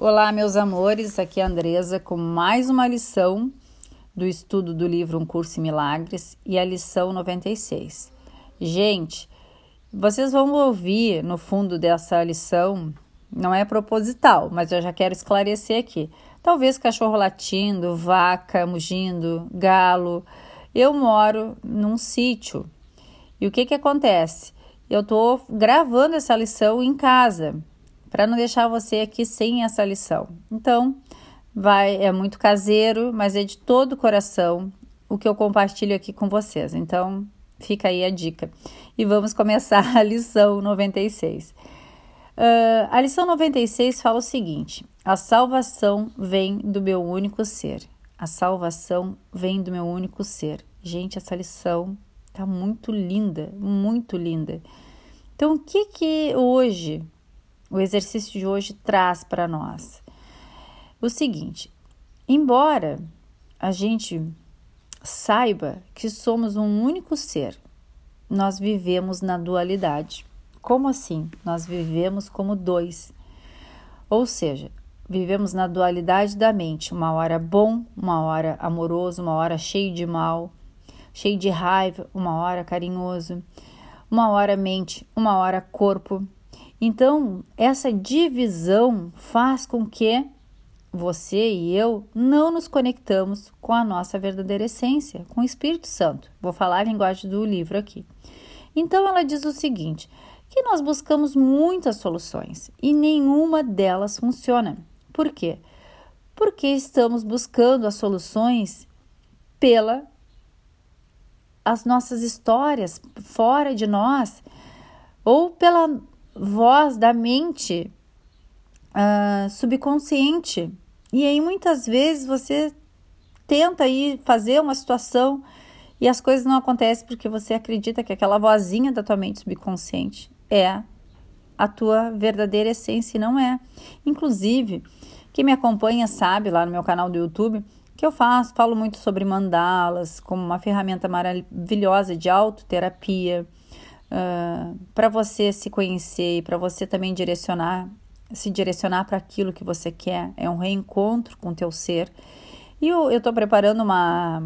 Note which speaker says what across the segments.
Speaker 1: Olá, meus amores, aqui é a Andresa com mais uma lição do estudo do livro Um Curso em Milagres e a lição 96. Gente, vocês vão ouvir no fundo dessa lição, não é proposital, mas eu já quero esclarecer aqui. Talvez cachorro latindo, vaca mugindo, galo. Eu moro num sítio. E o que que acontece? Eu tô gravando essa lição em casa para não deixar você aqui sem essa lição. Então, vai é muito caseiro, mas é de todo o coração o que eu compartilho aqui com vocês. Então, fica aí a dica. E vamos começar a lição 96. Uh, a lição 96 fala o seguinte: a salvação vem do meu único ser. A salvação vem do meu único ser. Gente, essa lição tá muito linda, muito linda. Então, o que que hoje o exercício de hoje traz para nós? O seguinte: embora a gente saiba que somos um único ser, nós vivemos na dualidade. Como assim? Nós vivemos como dois. Ou seja, vivemos na dualidade da mente, uma hora bom, uma hora amoroso, uma hora cheio de mal, cheio de raiva, uma hora carinhoso, uma hora mente, uma hora corpo. Então, essa divisão faz com que você e eu não nos conectamos com a nossa verdadeira essência, com o Espírito Santo. Vou falar a linguagem do livro aqui. Então, ela diz o seguinte: que nós buscamos muitas soluções e nenhuma delas funciona. Por quê? Porque estamos buscando as soluções pela as nossas histórias fora de nós ou pela voz da mente uh, subconsciente. E aí muitas vezes você tenta aí fazer uma situação e as coisas não acontecem porque você acredita que aquela vozinha da tua mente subconsciente é a tua verdadeira essência e não é. Inclusive, quem me acompanha sabe lá no meu canal do YouTube que eu faço, falo muito sobre mandalas como uma ferramenta maravilhosa de autoterapia uh, para você se conhecer e para você também direcionar, se direcionar para aquilo que você quer. É um reencontro com o teu ser. E eu estou preparando uma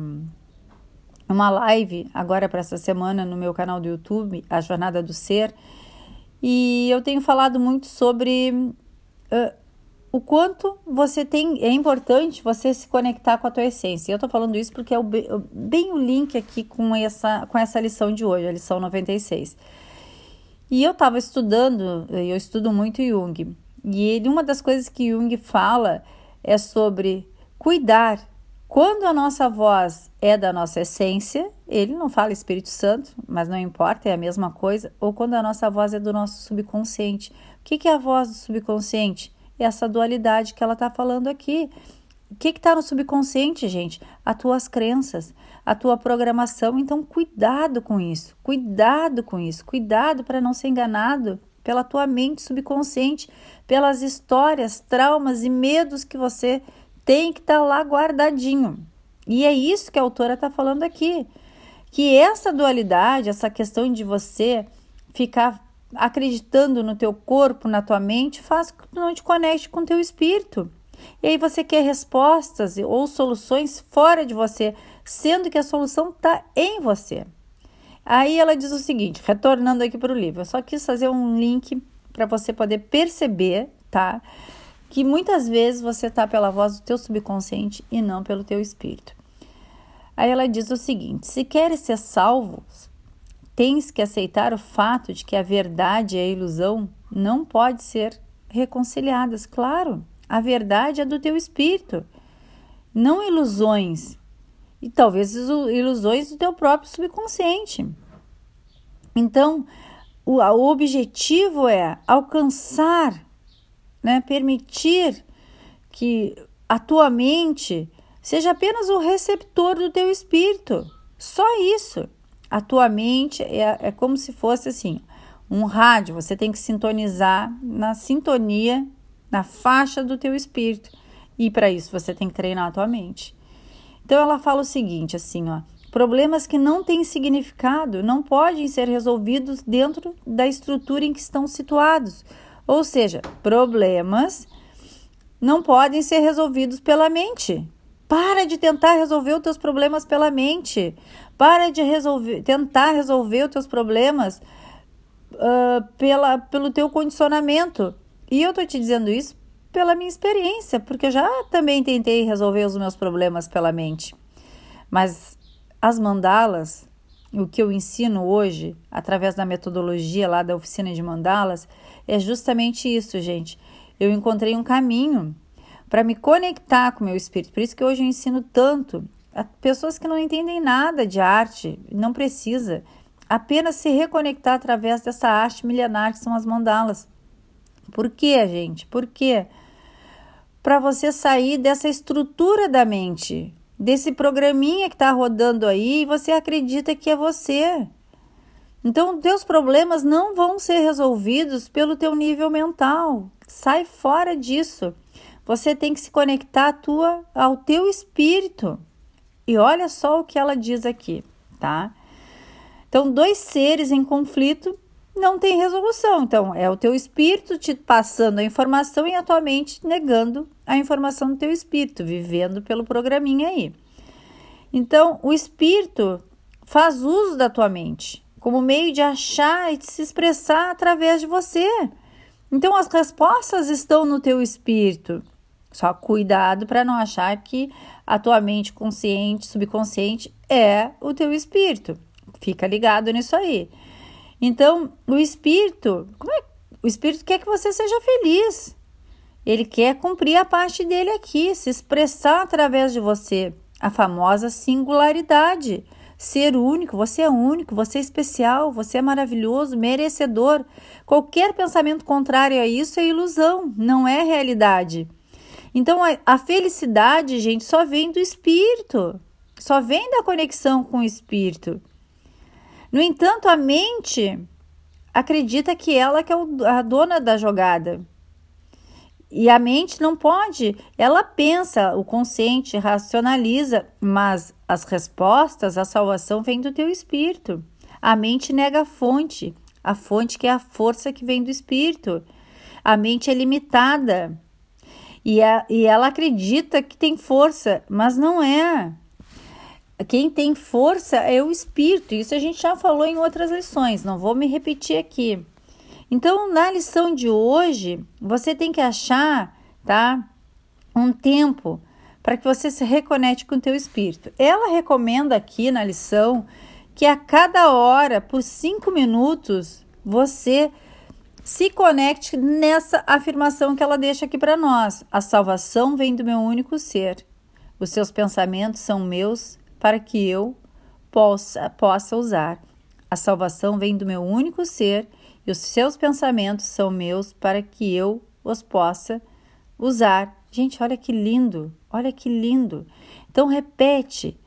Speaker 1: uma live agora para essa semana no meu canal do YouTube, A Jornada do Ser, e eu tenho falado muito sobre uh, o quanto você tem, é importante você se conectar com a tua essência. Eu estou falando isso porque é o, bem o link aqui com essa, com essa lição de hoje, a lição 96. E eu estava estudando, eu estudo muito Jung, e ele, uma das coisas que Jung fala é sobre cuidar. Quando a nossa voz é da nossa essência, ele não fala Espírito Santo, mas não importa, é a mesma coisa, ou quando a nossa voz é do nosso subconsciente. O que, que é a voz do subconsciente? Essa dualidade que ela está falando aqui. O que está no subconsciente, gente? As tuas crenças, a tua programação. Então, cuidado com isso, cuidado com isso, cuidado para não ser enganado pela tua mente subconsciente, pelas histórias, traumas e medos que você tem que estar tá lá guardadinho. E é isso que a autora está falando aqui. Que essa dualidade, essa questão de você ficar acreditando no teu corpo, na tua mente, faz que tu não te conecte com o teu espírito. E aí você quer respostas ou soluções fora de você, sendo que a solução está em você. Aí ela diz o seguinte, retornando aqui para o livro, eu só quis fazer um link para você poder perceber, tá? Que muitas vezes você está pela voz do teu subconsciente e não pelo teu espírito. Aí ela diz o seguinte: se queres ser salvo, Tens que aceitar o fato de que a verdade e a ilusão não podem ser reconciliadas. Claro, a verdade é do teu espírito, não ilusões. E talvez ilusões do teu próprio subconsciente. Então, o, o objetivo é alcançar, né, permitir que a tua mente seja apenas o receptor do teu espírito. Só isso. A tua mente é, é como se fosse assim, um rádio, você tem que sintonizar na sintonia, na faixa do teu espírito. E para isso você tem que treinar a tua mente. Então ela fala o seguinte, assim, ó, problemas que não têm significado não podem ser resolvidos dentro da estrutura em que estão situados. Ou seja, problemas não podem ser resolvidos pela mente. Para de tentar resolver os teus problemas pela mente. Para de resolver, tentar resolver os teus problemas uh, pela, pelo teu condicionamento. E eu tô te dizendo isso pela minha experiência, porque eu já também tentei resolver os meus problemas pela mente. Mas as mandalas, o que eu ensino hoje, através da metodologia lá da oficina de mandalas, é justamente isso, gente. Eu encontrei um caminho para me conectar com o meu espírito. Por isso que hoje eu ensino tanto a pessoas que não entendem nada de arte, não precisa apenas se reconectar através dessa arte milenar que são as mandalas. Por quê, gente? Por quê? Para você sair dessa estrutura da mente, desse programinha que está rodando aí e você acredita que é você. Então, teus problemas não vão ser resolvidos pelo teu nível mental. Sai fora disso. Você tem que se conectar à tua, ao teu espírito. E olha só o que ela diz aqui, tá? Então, dois seres em conflito não tem resolução. Então, é o teu espírito te passando a informação e a tua mente negando a informação do teu espírito, vivendo pelo programinha aí. Então, o espírito faz uso da tua mente como meio de achar e de se expressar através de você. Então, as respostas estão no teu espírito. Só cuidado para não achar que a tua mente consciente, subconsciente é o teu espírito. Fica ligado nisso aí. Então, o espírito, como é? O espírito quer que você seja feliz. Ele quer cumprir a parte dele aqui, se expressar através de você, a famosa singularidade. Ser único, você é único, você é especial, você é maravilhoso, merecedor. Qualquer pensamento contrário a isso é ilusão, não é realidade. Então, a, a felicidade, gente, só vem do espírito, só vem da conexão com o espírito. No entanto, a mente acredita que ela que é a dona da jogada. E a mente não pode, ela pensa, o consciente racionaliza, mas as respostas, a salvação vem do teu espírito. A mente nega a fonte, a fonte que é a força que vem do espírito. A mente é limitada e, a, e ela acredita que tem força, mas não é. Quem tem força é o espírito. Isso a gente já falou em outras lições, não vou me repetir aqui. Então, na lição de hoje, você tem que achar, tá? Um tempo para que você se reconecte com o teu espírito. Ela recomenda aqui na lição que a cada hora, por cinco minutos, você se conecte nessa afirmação que ela deixa aqui para nós. A salvação vem do meu único ser. Os seus pensamentos são meus para que eu possa, possa usar. A salvação vem do meu único ser e os seus pensamentos são meus para que eu os possa usar. Gente, olha que lindo, olha que lindo. Então, repete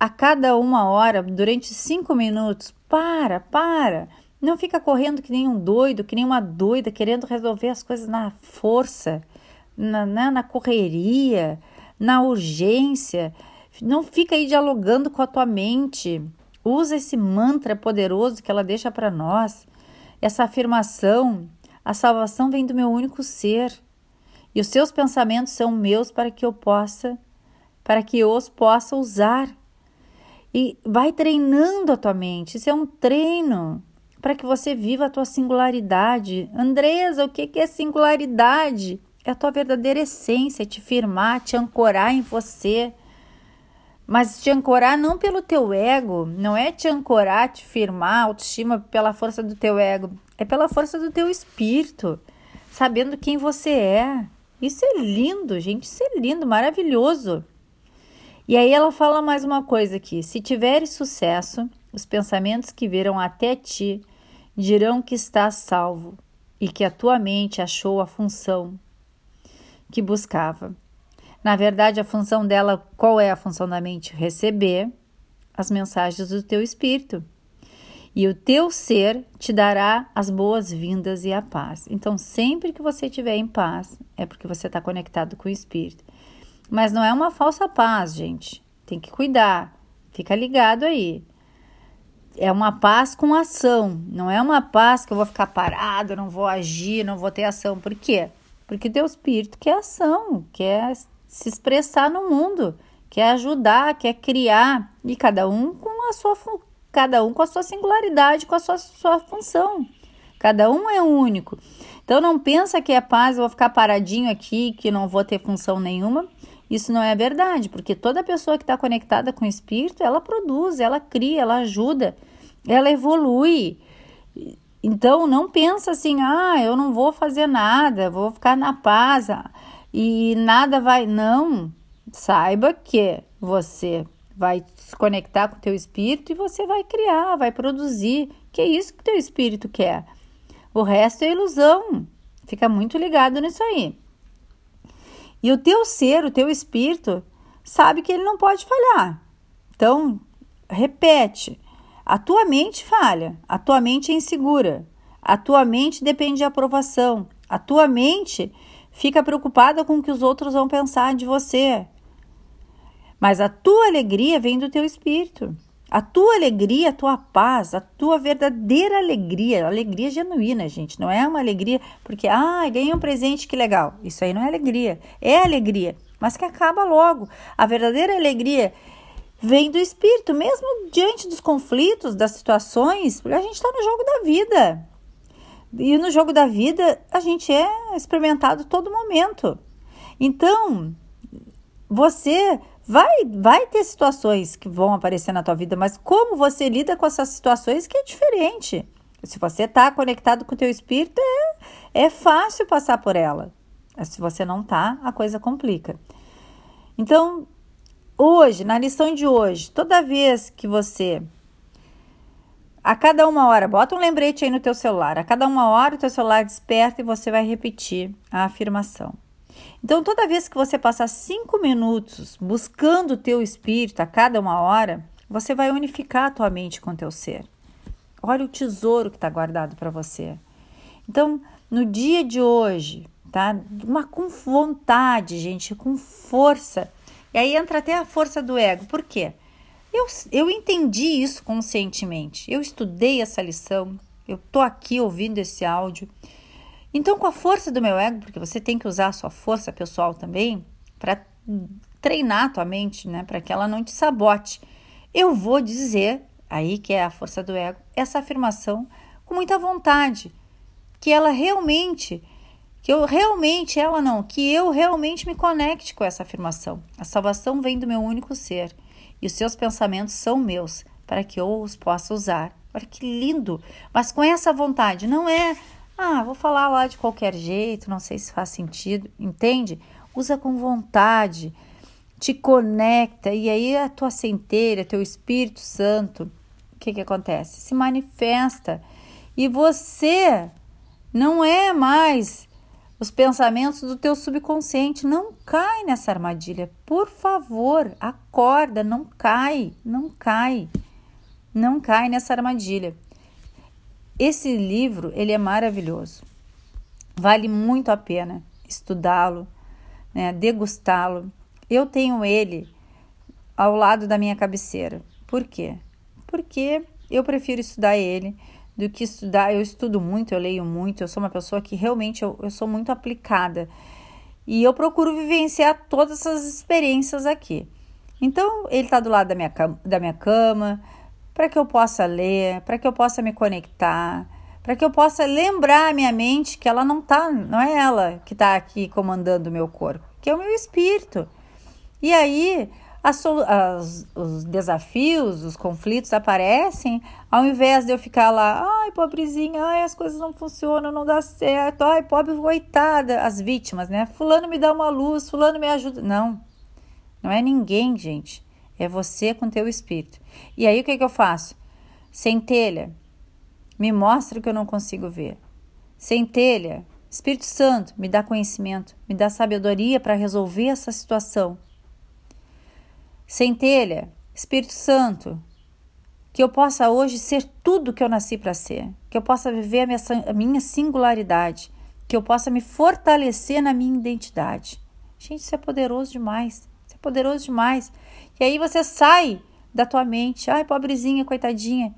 Speaker 1: a cada uma hora, durante cinco minutos. Para, para. Não fica correndo que nem um doido, que nem uma doida, querendo resolver as coisas na força, na, na, na correria, na urgência. Não fica aí dialogando com a tua mente. Usa esse mantra poderoso que ela deixa para nós. Essa afirmação: a salvação vem do meu único ser. E os seus pensamentos são meus para que eu possa, para que eu os possa usar. E vai treinando a tua mente. Isso é um treino para que você viva a tua singularidade. Andresa, o que é singularidade? É a tua verdadeira essência, te firmar, te ancorar em você. Mas te ancorar não pelo teu ego, não é te ancorar, te firmar, autoestima pela força do teu ego, é pela força do teu espírito, sabendo quem você é. Isso é lindo, gente, isso é lindo, maravilhoso. E aí ela fala mais uma coisa aqui: se tiveres sucesso, os pensamentos que viram até ti dirão que estás salvo e que a tua mente achou a função que buscava. Na verdade, a função dela, qual é a função da mente? Receber as mensagens do teu espírito. E o teu ser te dará as boas-vindas e a paz. Então, sempre que você estiver em paz, é porque você está conectado com o espírito. Mas não é uma falsa paz, gente. Tem que cuidar. Fica ligado aí. É uma paz com ação. Não é uma paz que eu vou ficar parado, não vou agir, não vou ter ação. Por quê? Porque teu espírito quer ação, quer se expressar no mundo, quer ajudar, quer criar, e cada um com a sua cada um com a sua singularidade, com a sua, sua função. Cada um é único. Então não pensa que é paz, eu vou ficar paradinho aqui, que não vou ter função nenhuma. Isso não é verdade, porque toda pessoa que está conectada com o espírito, ela produz, ela cria, ela ajuda, ela evolui. Então não pensa assim, ah, eu não vou fazer nada, vou ficar na paz e nada vai. Não. Saiba que você vai se conectar com o teu espírito e você vai criar, vai produzir. Que é isso que teu espírito quer. O resto é ilusão. Fica muito ligado nisso aí. E o teu ser, o teu espírito, sabe que ele não pode falhar. Então, repete. A tua mente falha, a tua mente é insegura, a tua mente depende de aprovação, a tua mente fica preocupada com o que os outros vão pensar de você. Mas a tua alegria vem do teu espírito. A tua alegria, a tua paz, a tua verdadeira alegria, alegria genuína, gente, não é uma alegria porque, ah, ganhei um presente, que legal. Isso aí não é alegria, é alegria, mas que acaba logo. A verdadeira alegria vem do espírito, mesmo diante dos conflitos, das situações, a gente está no jogo da vida. E no jogo da vida, a gente é experimentado todo momento. Então, você vai, vai ter situações que vão aparecer na tua vida, mas como você lida com essas situações que é diferente. Se você está conectado com o teu espírito, é, é fácil passar por ela. Se você não está, a coisa complica. Então, Hoje, na lição de hoje, toda vez que você a cada uma hora, bota um lembrete aí no teu celular. A cada uma hora o teu celular desperta e você vai repetir a afirmação. Então, toda vez que você passar cinco minutos buscando o teu espírito a cada uma hora, você vai unificar a tua mente com o teu ser. Olha o tesouro que está guardado para você. Então, no dia de hoje, tá? Uma com vontade, gente, com força e aí entra até a força do ego. Por quê? Eu, eu entendi isso conscientemente. Eu estudei essa lição. Eu tô aqui ouvindo esse áudio. Então, com a força do meu ego, porque você tem que usar a sua força pessoal também para treinar a tua mente, né, para que ela não te sabote. Eu vou dizer, aí que é a força do ego, essa afirmação com muita vontade, que ela realmente que eu realmente, ela não, que eu realmente me conecte com essa afirmação. A salvação vem do meu único ser e os seus pensamentos são meus, para que eu os possa usar. Olha que lindo! Mas com essa vontade, não é, ah, vou falar lá de qualquer jeito, não sei se faz sentido, entende? Usa com vontade, te conecta e aí a tua centelha, teu Espírito Santo, o que que acontece? Se manifesta e você não é mais os pensamentos do teu subconsciente. Não cai nessa armadilha. Por favor, acorda, não cai, não cai. Não cai nessa armadilha. Esse livro, ele é maravilhoso. Vale muito a pena estudá-lo, né, degustá-lo. Eu tenho ele ao lado da minha cabeceira. Por quê? Porque eu prefiro estudar ele do que estudar. Eu estudo muito, eu leio muito, eu sou uma pessoa que realmente eu, eu sou muito aplicada. E eu procuro vivenciar todas essas experiências aqui. Então, ele está do lado da minha, da minha cama, para que eu possa ler, para que eu possa me conectar, para que eu possa lembrar a minha mente que ela não tá, não é ela que está aqui comandando o meu corpo, que é o meu espírito. E aí, as, as, os desafios, os conflitos aparecem, ao invés de eu ficar lá, ai, pobrezinha, ai, as coisas não funcionam, não dá certo, ai, pobre coitada, as vítimas, né? Fulano me dá uma luz, fulano me ajuda. Não, não é ninguém, gente. É você com teu espírito. E aí o que, que eu faço? Centelha, me mostra o que eu não consigo ver. Centelha, Espírito Santo, me dá conhecimento, me dá sabedoria para resolver essa situação Centelha, Espírito Santo, que eu possa hoje ser tudo que eu nasci para ser, que eu possa viver a minha, a minha singularidade, que eu possa me fortalecer na minha identidade. Gente, isso é poderoso demais. Isso é poderoso demais. E aí você sai da tua mente, ai, pobrezinha, coitadinha.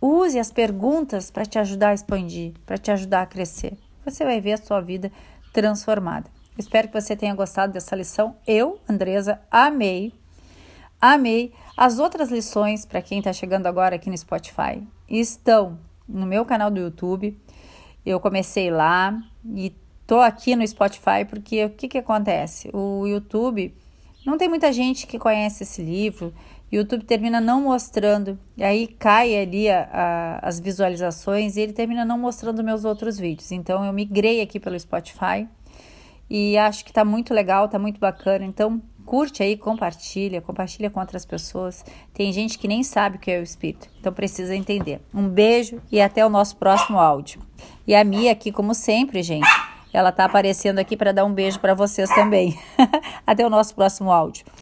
Speaker 1: Use as perguntas para te ajudar a expandir, para te ajudar a crescer. Você vai ver a sua vida transformada. Espero que você tenha gostado dessa lição. Eu, Andresa, amei. Amei. As outras lições, para quem está chegando agora aqui no Spotify, estão no meu canal do YouTube. Eu comecei lá e tô aqui no Spotify porque o que, que acontece? O YouTube não tem muita gente que conhece esse livro. O YouTube termina não mostrando, e aí cai ali a, a, as visualizações e ele termina não mostrando meus outros vídeos. Então eu migrei aqui pelo Spotify e acho que tá muito legal, tá muito bacana. Então curte aí, compartilha, compartilha com outras pessoas. Tem gente que nem sabe o que é o espírito, então precisa entender. Um beijo e até o nosso próximo áudio. E a Mia aqui, como sempre, gente, ela tá aparecendo aqui para dar um beijo para vocês também. até o nosso próximo áudio.